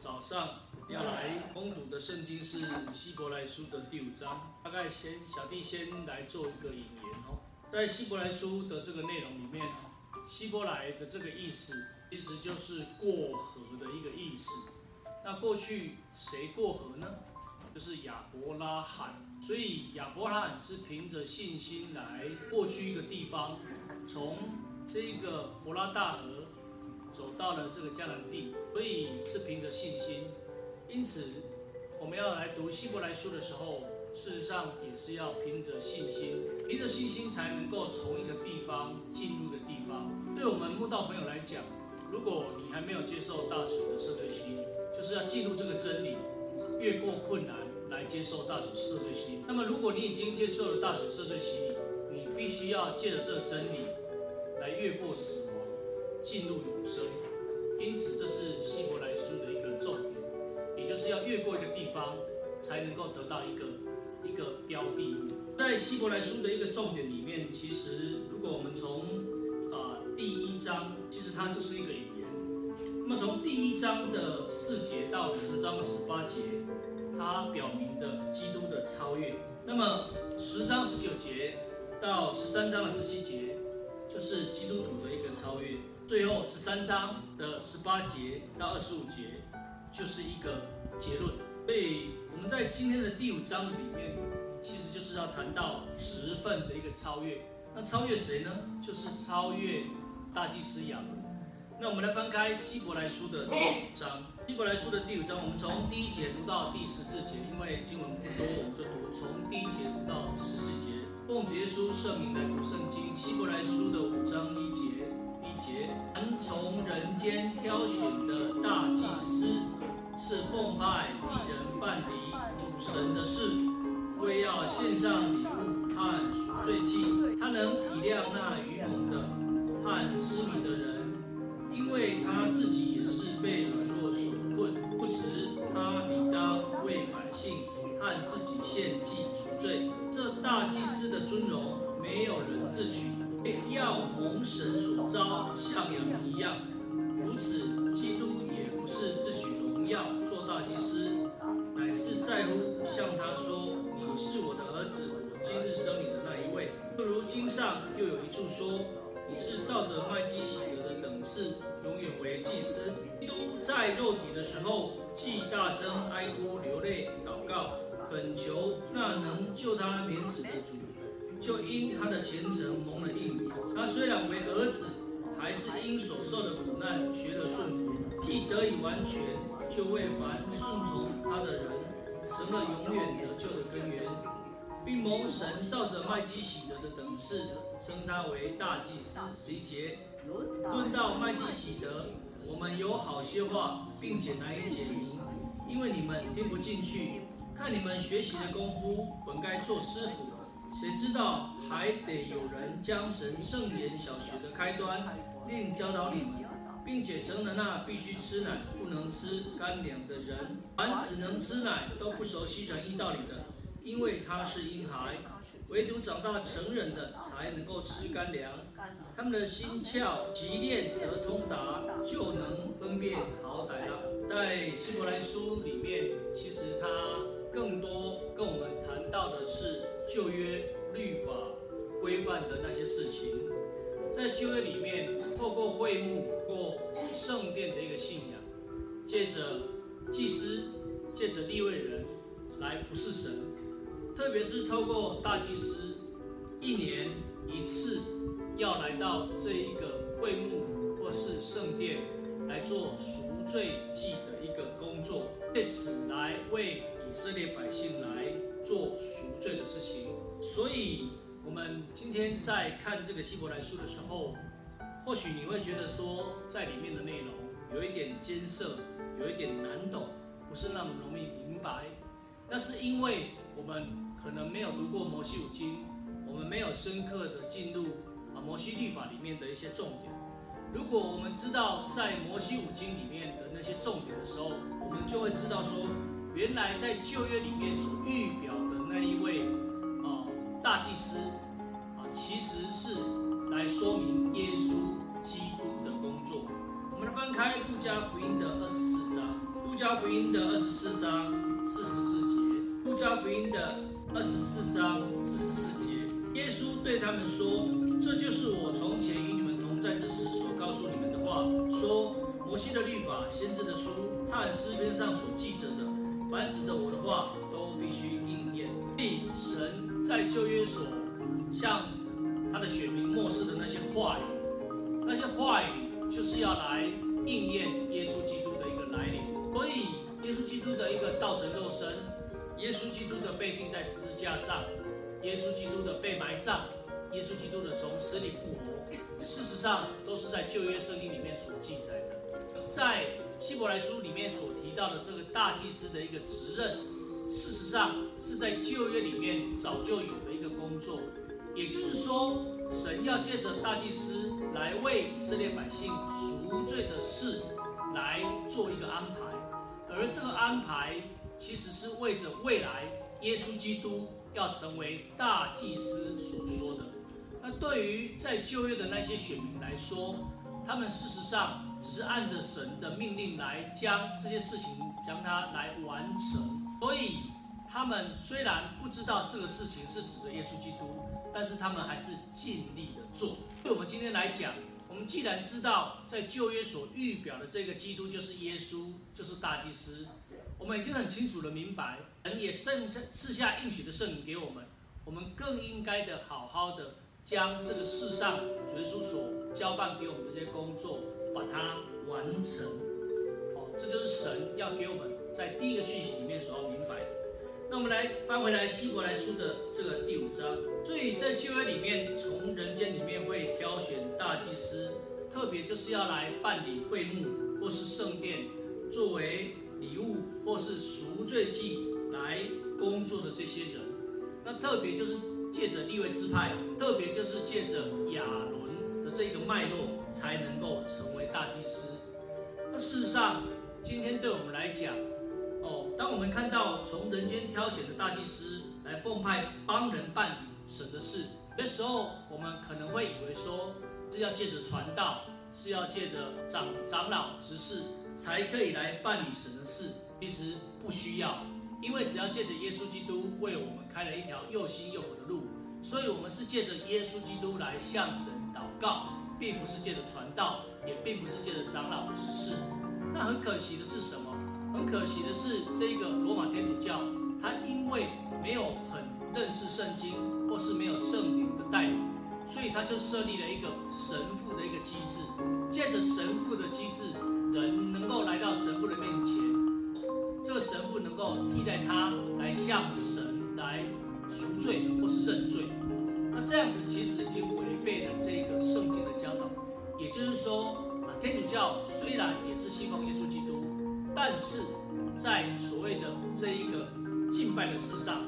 早上要来攻读的圣经是希伯来书的第五章，大概先小弟先来做一个引言哦。在希伯来书的这个内容里面，希伯来的这个意思其实就是过河的一个意思。那过去谁过河呢？就是亚伯拉罕。所以亚伯拉罕是凭着信心来过去一个地方，从这个伯拉大河。走到了这个迦南地，所以是凭着信心。因此，我们要来读希伯来书的时候，事实上也是要凭着信心，凭着信心才能够从一个地方进入的地方。对我们慕道朋友来讲，如果你还没有接受大水的赦罪洗礼，就是要进入这个真理，越过困难来接受大水赦罪洗礼。那么，如果你已经接受了大水赦罪洗礼，你必须要借着这个真理来越过死。进入永生，因此这是希伯来书的一个重点，也就是要越过一个地方，才能够得到一个一个标的。在希伯来书的一个重点里面，其实如果我们从啊第一章，其实它就是一个引言。那么从第一章的四节到十章的十八节，它表明的基督的超越。那么十章十九节到十三章的十七节，就是基督徒的一个超越。最后十三章的十八节到二十五节，就是一个结论。所以我们在今天的第五章里面，其实就是要谈到职分的一个超越。那超越谁呢？就是超越大祭司亚伦。那我们来翻开希伯来书的第五章。希伯来书的第五章，我们从第一节读到第十四节，因为经文不多，我们就读从第一节读到十四节。奉主耶稣圣名来读圣经，希伯来书的五章一节。凡从人间挑选的大祭司，是奉派替人办理主神的事，为要献上礼物和赎罪祭。他能体谅那愚蒙的和失迷的人，因为他自己也是被软弱所困。不迟，他理当为百姓和自己献祭赎罪。这大祭司的尊荣，没有人自取。要蒙神所召，像羊一样。如此，基督也不是自取荣耀，做大祭司，乃是在乎向他说：“你是我的儿子，我今日生你的那一位。”就如经上又有一处说：“你是照着麦基洗德的等次，永远为祭司。”基督在肉体的时候，既大声哀哭流泪祷告，恳求那能救他免死的主。就因他的虔诚蒙了应允。他虽然为儿子，还是因所受的苦难学了顺服。既得以完全，就为凡顺从他的人，成了永远得救的根源，并蒙神照着麦基洗德的等次，称他为大祭司。十一节，论到麦基洗德，我们有好些话，并且难以解明，因为你们听不进去。看你们学习的功夫，本该做师傅。谁知道还得有人将神圣言小学的开端另教导你们，并且成了那必须吃奶不能吃干粮的人。凡只能吃奶都不熟悉仁义道理的，因为他是婴孩；唯独长大成人的才能够吃干粮。他们的心窍习练得通达，就能分辨好歹了。在希伯来书里面，其实他更多跟我们谈到的是。旧约律法规范的那些事情，在旧约里面，透过会幕或圣殿的一个信仰，借着祭司，借着立位人来服侍神，特别是透过大祭司一年一次要来到这一个会幕或是圣殿来做赎罪祭的一个工作，借此来为以色列百姓来。做赎罪的事情，所以我们今天在看这个希伯来书的时候，或许你会觉得说，在里面的内容有一点艰涩，有一点难懂，不是那么容易明白。那是因为我们可能没有读过摩西五经，我们没有深刻的进入啊摩西律法里面的一些重点。如果我们知道在摩西五经里面的那些重点的时候，我们就会知道说，原来在旧约里面所预表的那一位啊大祭司啊，其实是来说明耶稣基督的工作。我们来翻开路加福音的二十四章，路加福音的二十四章四十四节，路加福音的二十四章四十四节，耶稣对他们说：“这就是我从前与你们同在之时所告诉你们的话，说摩西的律法、先知的书和诗篇上所记着的，凡指着我的话，都必须应验。”所以神在旧约所向他的选民默示的那些话语，那些话语就是要来应验耶稣基督的一个来临。所以，耶稣基督的一个道成肉身，耶稣基督的被钉在十字架上，耶稣基督的被埋葬，耶稣基督的从死里复活，事实上都是在旧约圣经里面所记载的。在希伯来书里面所提到的这个大祭司的一个职任。事实上，是在旧约里面早就有的一个工作，也就是说，神要借着大祭司来为以色列百姓赎罪的事来做一个安排，而这个安排其实是为着未来耶稣基督要成为大祭司所说的。那对于在旧约的那些选民来说，他们事实上只是按着神的命令来将这些事情将它来完成。所以，他们虽然不知道这个事情是指着耶稣基督，但是他们还是尽力的做。对我们今天来讲，我们既然知道在旧约所预表的这个基督就是耶稣，就是大祭司，我们已经很清楚的明白，神也剩下赐下应许的圣灵给我们，我们更应该的好好的将这个世上主耶稣所交办给我们的这些工作，把它完成。哦，这就是神要给我们。在第一个讯息里面所要明白的，那我们来翻回来希伯来书的这个第五章。所以在旧约里面，从人间里面会挑选大祭司，特别就是要来办理会幕或是圣殿，作为礼物或是赎罪祭来工作的这些人。那特别就是借着利未支派，特别就是借着亚伦的这个脉络，才能够成为大祭司。那事实上，今天对我们来讲，哦，当我们看到从人间挑选的大祭司来奉派帮人办理神的事，有的时候我们可能会以为说是要借着传道，是要借着长长老执事才可以来办理神的事。其实不需要，因为只要借着耶稣基督为我们开了一条又新又活的路，所以我们是借着耶稣基督来向神祷告，并不是借着传道，也并不是借着长老执事。那很可惜的是什么？很可惜的是，这个罗马天主教，他因为没有很认识圣经，或是没有圣灵的带领，所以他就设立了一个神父的一个机制。借着神父的机制，人能够来到神父的面前，这个神父能够替代他来向神来赎罪或是认罪。那这样子其实已经违背了说，啊，天主教虽然也是信奉耶稣基督。但是在所谓的这一个敬拜的事上，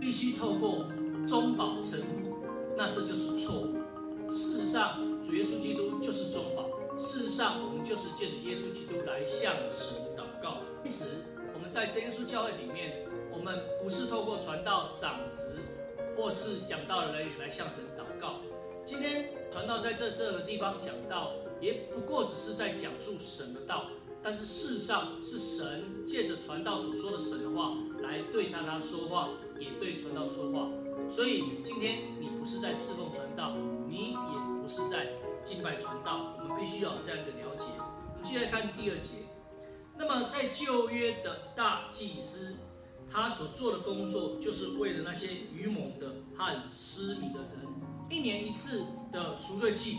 必须透过中保神父，那这就是错误。事实上，主耶稣基督就是中保。事实上，我们就是借着耶稣基督来向神祷告。因此，我们在真耶稣教会里面，我们不是透过传道长职或是讲道的人来向神祷告。今天传道在这这个地方讲到，也不过只是在讲述神的道。但是事实上是神借着传道所说的神的话来对他他说话，也对传道说话。所以今天你不是在侍奉传道，你也不是在敬拜传道。我们必须要有这样一个了解。我们继续来看第二节。那么在旧约的大祭司，他所做的工作，就是为了那些愚蒙的和失明的人，一年一次的赎罪祭。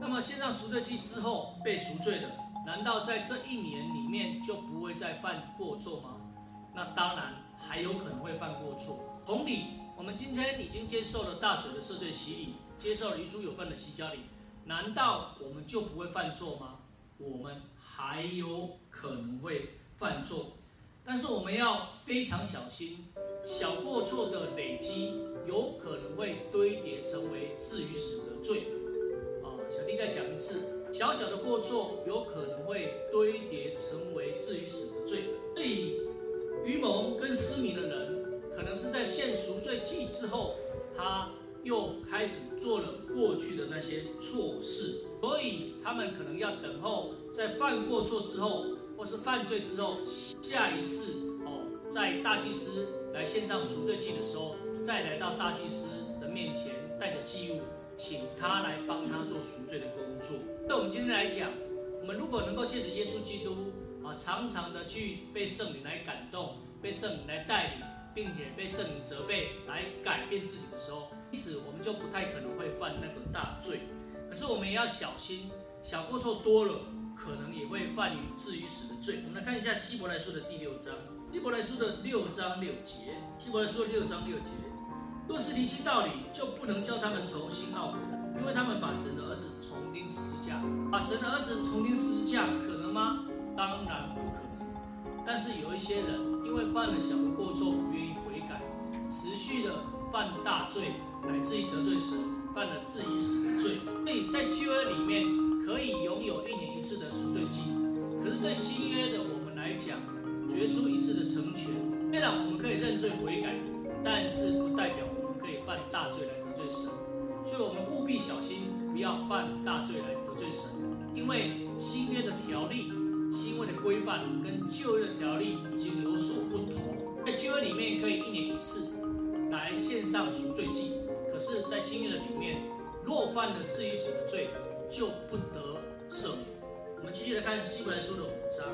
那么献上赎罪祭之后被赎罪的。难道在这一年里面就不会再犯过错吗？那当然还有可能会犯过错。同理，我们今天已经接受了大水的赦罪洗礼，接受了与主有份的洗脚礼，难道我们就不会犯错吗？我们还有可能会犯错，但是我们要非常小心，小过错的累积有可能会堆叠成为至于死的罪。小弟再讲一次。小小的过错有可能会堆叠成为至于死的罪，所以愚蒙跟失明的人，可能是在献赎罪祭之后，他又开始做了过去的那些错事，所以他们可能要等候在犯过错之后，或是犯罪之后，下一次哦，在大祭司来献上赎罪祭的时候，再来到大祭司的面前，带着祭物，请他来帮他做赎罪的工作。那我们今天来讲，我们如果能够借着耶稣基督啊，常常的去被圣灵来感动，被圣灵来带领，并且被圣灵责备来改变自己的时候，因此我们就不太可能会犯那个大罪。可是我们也要小心，小过错多了，可能也会犯于至于死的罪。我们来看一下希伯来书的第六章，希伯来书的六章六节，希伯来书的六章六节，若是离清道理，就不能叫他们重新懊悔，因为他们把神的儿子重钉十字架，把神的儿子重钉十字架，可能吗？当然不可能。但是有一些人，因为犯了小的过错，不愿意悔改，持续的犯大罪，乃至于得罪神。犯了至于死的罪，所以在旧约里面可以拥有一年一次的赎罪祭，可是对新约的我们来讲，决出一次的成全。虽然我们可以认罪悔改，但是不代表以犯大罪来得罪神，所以我们务必小心，不要犯大罪来得罪神，因为新约的条例、新约的规范跟旧约的条例已经有所不同。在旧约里面可以一年一次来献上赎罪祭。可是，在新约的里面，若犯了至于死的罪，就不得赦免。我们继续来看希伯来书的五章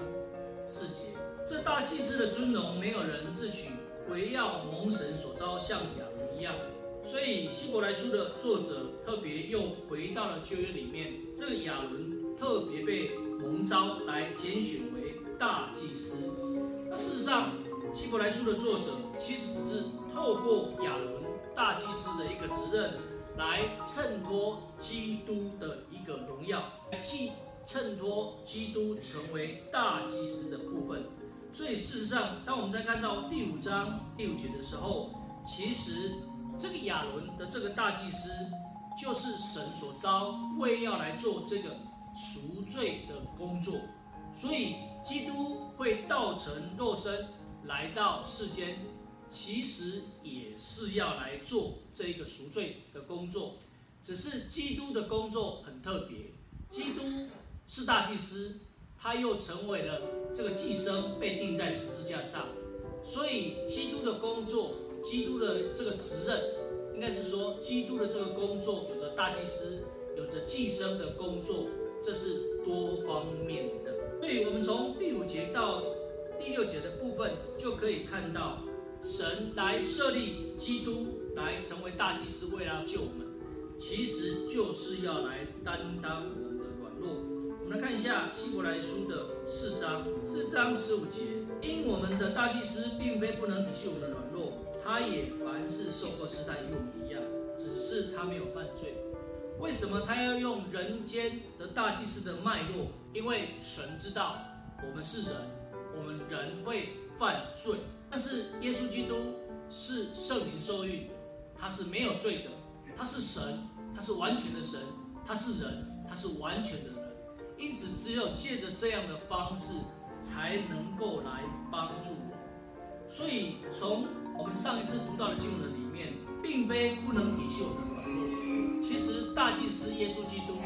四节：这大祭司的尊荣，没有人自取，惟要蒙神所召，像亚伦一样。所以，希伯来书的作者特别又回到了旧约里面，这个亚伦特别被蒙召来拣选为大祭司。那事实上，希伯来书的作者其实只是透过亚伦。大祭司的一个职任，来衬托基督的一个荣耀，去衬托基督成为大祭司的部分。所以事实上，当我们在看到第五章第五节的时候，其实这个亚伦的这个大祭司，就是神所召，为要来做这个赎罪的工作。所以基督会道成肉身来到世间。其实也是要来做这一个赎罪的工作，只是基督的工作很特别。基督是大祭司，他又成为了这个祭生，被钉在十字架上。所以，基督的工作，基督的这个职任，应该是说，基督的这个工作有着大祭司，有着祭生的工作，这是多方面的。所以我们从第五节到第六节的部分，就可以看到。神来设立基督来成为大祭司，为了救我们，其实就是要来担当我们的软弱。我们来看一下希伯来书的四章，四章十五节，因我们的大祭司并非不能体恤我们的软弱，他也凡事受过试探，与我们一样，只是他没有犯罪。为什么他要用人间的大祭司的脉络？因为神知道我们是人，我们人会犯罪。但是耶稣基督是圣灵受孕，他是没有罪的，他是神，他是完全的神，他是人，他是完全的，因此只有借着这样的方式，才能够来帮助我。所以从我们上一次读到的经文里面，并非不能体恤我们的软弱。其实大祭司耶稣基督，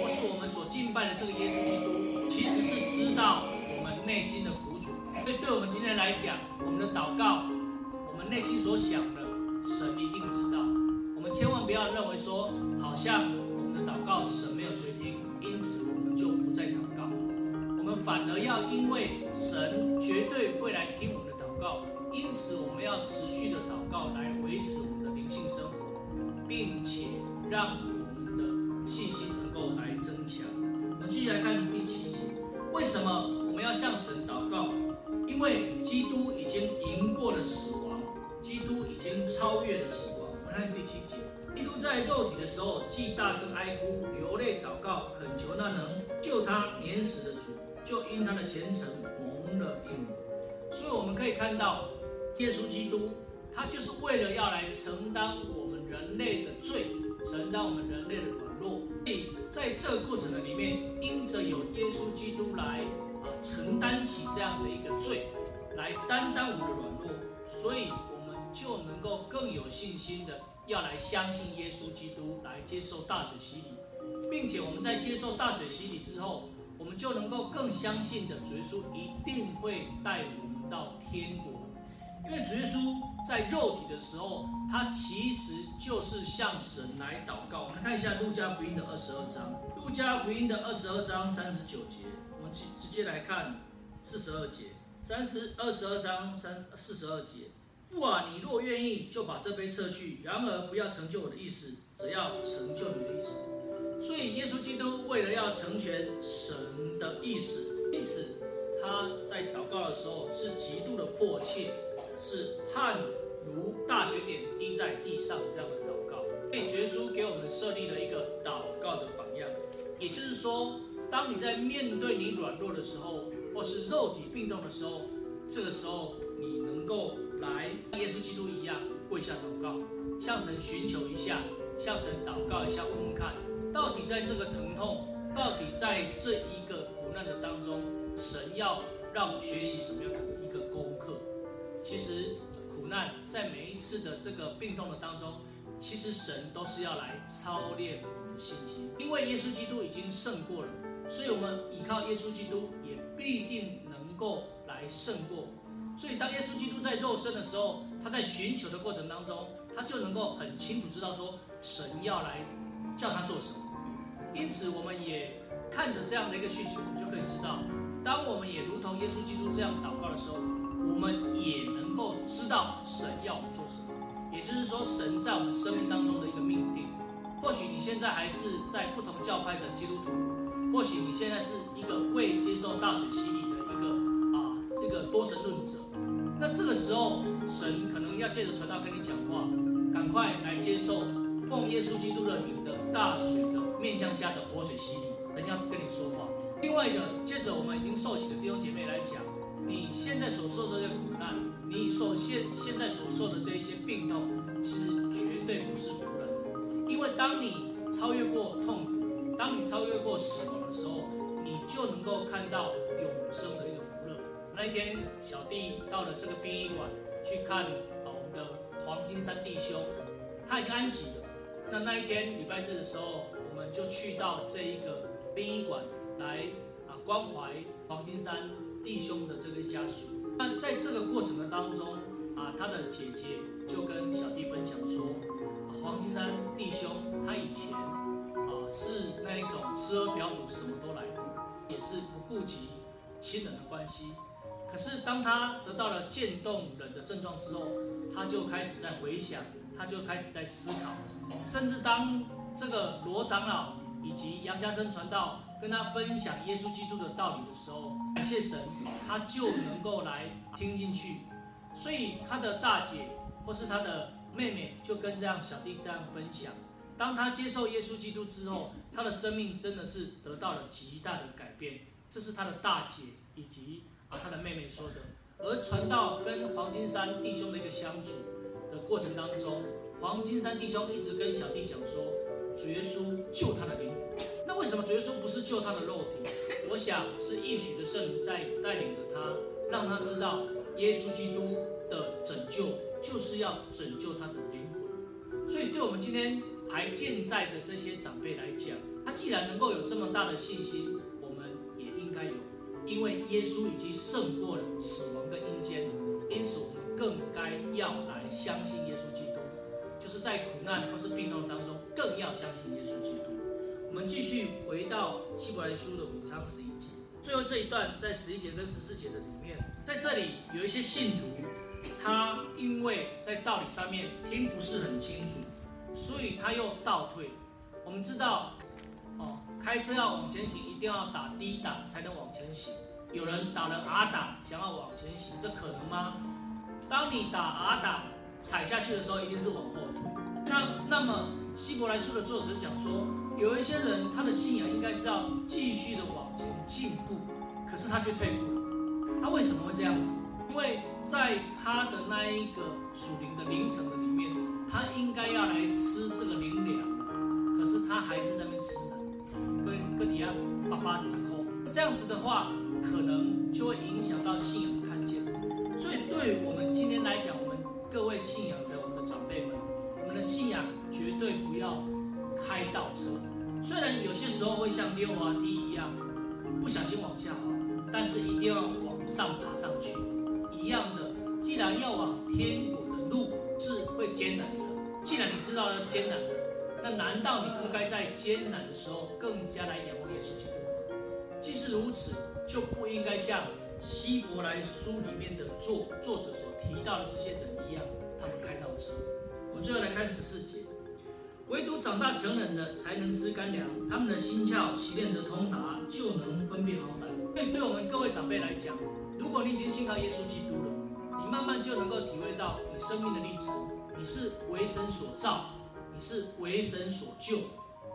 或是我们所敬拜的这个耶稣基督，其实是知道我们内心的苦楚。所以，对我们今天来讲，我们的祷告，我们内心所想的，神一定知道。我们千万不要认为说，好像我们的祷告神没有垂听，因此我们就不再祷告。我们反而要因为神绝对会来听我们的祷告，因此我们要持续的祷告来维持我们的灵性生活，并且让我们的信心能够来增强。我们继续来看第七节，为什么我们要向神祷告？因为基督已经赢过了死亡，基督已经超越了死亡。我们看第七节，基督在肉体的时候，既大声哀哭、流泪祷告，恳求那能救他免死的主，就因他的虔诚蒙了应。所以我们可以看到，耶稣基督他就是为了要来承担我们人类的罪，承担我们人类的软弱。所以在这个过程的里面，因着有耶稣基督来啊。承担起这样的一个罪，来担当我们的软弱，所以我们就能够更有信心的要来相信耶稣基督，来接受大水洗礼，并且我们在接受大水洗礼之后，我们就能够更相信的，主耶稣一定会带我们到天国。因为主耶稣在肉体的时候，他其实就是向神来祷告。我们看一下路加福音的二十二章，路加福音的二十二章三十九节，我们直直接来看四十二节，三十二十二章三四十二节。父啊，你若愿意，就把这杯撤去；然而不要成就我的意思，只要成就你的意思。所以耶稣基督为了要成全神的意思，因此他在祷告的时候是极度的迫切。是汗如大雪点滴在地上这样的祷告，所以耶稣给我们设立了一个祷告的榜样。也就是说，当你在面对你软弱的时候，或是肉体病痛的时候，这个时候你能够来像耶稣基督一样跪下祷告，向神寻求一下，向神祷告一下，问问看，到底在这个疼痛，到底在这一个苦难的当中，神要让我们学习什么样的一个功课？其实苦难在每一次的这个病痛的当中，其实神都是要来操练我们的信心。因为耶稣基督已经胜过了，所以我们依靠耶稣基督也必定能够来胜过。所以当耶稣基督在肉身的时候，他在寻求的过程当中，他就能够很清楚知道说神要来叫他做什么。因此，我们也看着这样的一个讯息，我们就可以知道，当我们也如同耶稣基督这样祷告的时候。我们也能够知道神要我们做什么，也就是说，神在我们生命当中的一个命定。或许你现在还是在不同教派的基督徒，或许你现在是一个未接受大水洗礼多神论者。那这个时候，神可能要借着传道跟你讲话，赶快来接受奉耶稣基督的名的大水的面向下的活水洗礼，神要跟你说话。另外一个，借着我们已经受洗的弟兄姐妹来讲。你现在所受的这些苦难，你所现现在所受的这一些病痛，其实绝对不是徒然的。因为当你超越过痛苦，当你超越过死亡的时候，你就能够看到永生的。那一天，小弟到了这个殡仪馆去看啊我们的黄金山弟兄，他已经安息了。那那一天礼拜日的时候，我们就去到这一个殡仪馆来啊关怀黄金山。弟兄的这个家属，那在这个过程的当中啊，他的姐姐就跟小弟分享说，黄金山弟兄他以前啊是那一种吃喝嫖赌什么都来过，也是不顾及亲人的关系。可是当他得到了渐冻人的症状之后，他就开始在回想，他就开始在思考，甚至当这个罗长老以及杨家生传道。跟他分享耶稣基督的道理的时候，感谢神，他就能够来听进去。所以他的大姐或是他的妹妹就跟这样小弟这样分享。当他接受耶稣基督之后，他的生命真的是得到了极大的改变。这是他的大姐以及啊他的妹妹说的。而传道跟黄金山弟兄的一个相处的过程当中，黄金山弟兄一直跟小弟讲说，主耶稣救他的灵魂。那为什么主耶稣不是救他的肉体？我想是应许的圣灵在带领着他，让他知道耶稣基督的拯救就是要拯救他的灵魂。所以，对我们今天还健在的这些长辈来讲，他既然能够有这么大的信心，因为耶稣已经胜过了死亡跟阴间，因此我们更该要来相信耶稣基督，就是在苦难或是病痛当中，更要相信耶稣基督。我们继续回到希伯来书的五章十一节，最后这一段在十一节跟十四节的里面，在这里有一些信徒，他因为在道理上面听不是很清楚，所以他又倒退。我们知道，哦，开车要往前行，一定要打 D 档才能往前行。有人打了 R 档想要往前行，这可能吗？当你打 R 档踩下去的时候，一定是往后退。那那么希伯来书的作者讲说。有一些人，他的信仰应该是要继续的往前进步，可是他却退步了。他为什么会这样子？因为在他的那一个属灵的灵层的里面，他应该要来吃这个灵粮，可是他还是在那边吃，跟跟底下爸爸掌控。这样子的话，可能就会影响到信仰的看见。所以，对我们今天来讲，我们各位信仰的我们的长辈们，我们的信仰绝对不要开倒车。虽然有些时候会像溜滑梯一样，不小心往下滑，但是一定要往上爬上去。一样的，既然要往天国的路是会艰难的，既然你知道要艰难的，那难道你不该在艰难的时候更加来仰望耶稣基督吗？既是如此，就不应该像希伯来书里面的作作者所提到的这些人一样，他们开倒车。我们最后来看十四节。唯独长大成人的才能吃干粮，他们的心窍习练得通达，就能分辨好歹。所以，对我们各位长辈来讲，如果你已经信靠耶稣基督了，你慢慢就能够体会到你生命的历程。你是为神所造，是为神所救，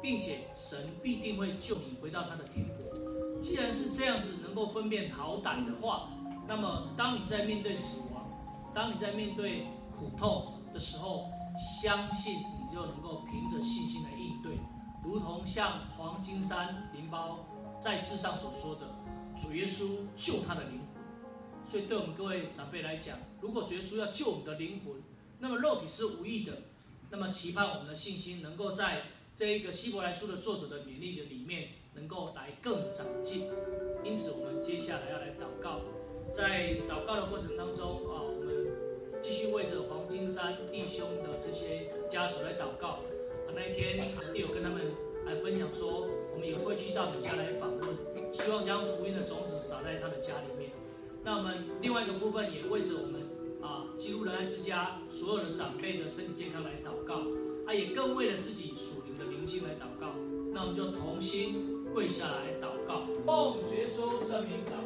并且神必定会救你回到他的天国。既然是这样子，能够分辨好歹的话，那么当你在面对死亡，当你在面对苦痛的时候，相信你。就能够凭着信心来应对，如同像黄金山灵包在世上所说的，主耶稣救他的灵魂。所以对我们各位长辈来讲，如果主耶稣要救我们的灵魂，那么肉体是无益的。那么期盼我们的信心能够在这一个希伯来书的作者的勉励的里面，能够来更长进。因此，我们接下来要来祷告，在祷告的过程当中啊，我们。继续为着黄金山弟兄的这些家属来祷告。啊，那一天弟兄跟他们来分享说，我们也会去到你家来访问，希望将福音的种子撒在他的家里面。那我们另外一个部分也为着我们啊，基督仁爱之家所有的长辈的身体健康来祷告，啊，也更为了自己属灵的灵性来祷告。那我们就同心跪下来祷告，奉耶稣圣名祷。